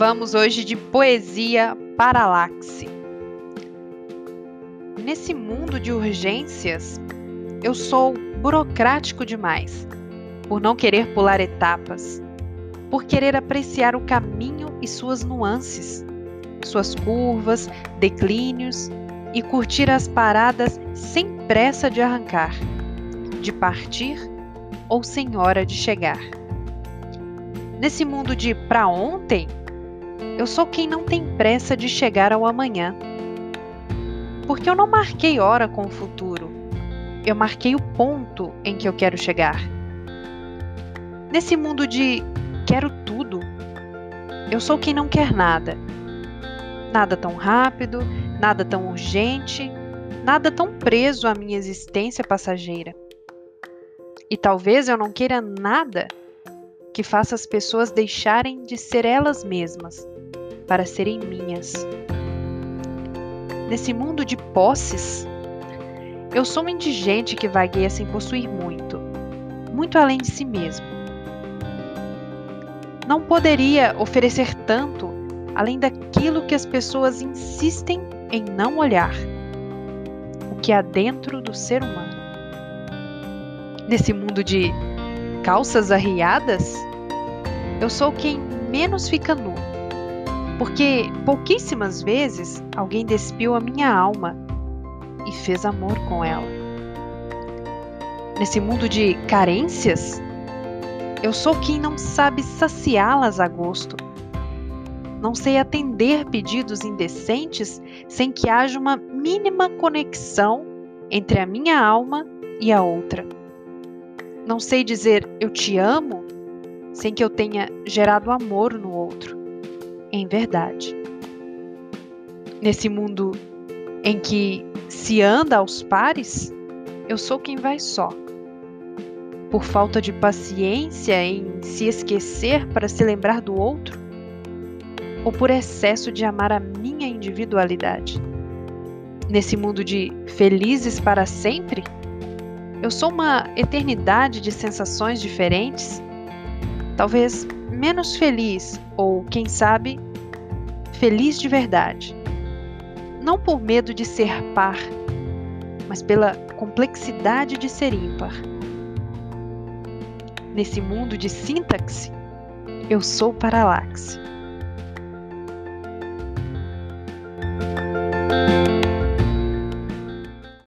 Vamos hoje de poesia paralaxe. Nesse mundo de urgências, eu sou burocrático demais, por não querer pular etapas, por querer apreciar o caminho e suas nuances, suas curvas, declínios e curtir as paradas sem pressa de arrancar, de partir ou sem hora de chegar. Nesse mundo de para ontem, eu sou quem não tem pressa de chegar ao amanhã. Porque eu não marquei hora com o futuro, eu marquei o ponto em que eu quero chegar. Nesse mundo de quero tudo, eu sou quem não quer nada. Nada tão rápido, nada tão urgente, nada tão preso à minha existência passageira. E talvez eu não queira nada que faça as pessoas deixarem de ser elas mesmas para serem minhas. Nesse mundo de posses, eu sou um indigente que vagueia sem possuir muito, muito além de si mesmo. Não poderia oferecer tanto além daquilo que as pessoas insistem em não olhar, o que há dentro do ser humano. Nesse mundo de calças arriadas, eu sou quem menos fica nu, porque pouquíssimas vezes alguém despiu a minha alma e fez amor com ela. Nesse mundo de carências, eu sou quem não sabe saciá-las a gosto. Não sei atender pedidos indecentes sem que haja uma mínima conexão entre a minha alma e a outra. Não sei dizer eu te amo sem que eu tenha gerado amor no outro em verdade. Nesse mundo em que se anda aos pares, eu sou quem vai só. Por falta de paciência em se esquecer para se lembrar do outro? Ou por excesso de amar a minha individualidade? Nesse mundo de felizes para sempre, eu sou uma eternidade de sensações diferentes, talvez menos feliz ou, quem sabe, feliz de verdade. Não por medo de ser par, mas pela complexidade de ser ímpar. Nesse mundo de sintaxe, eu sou paralaxe.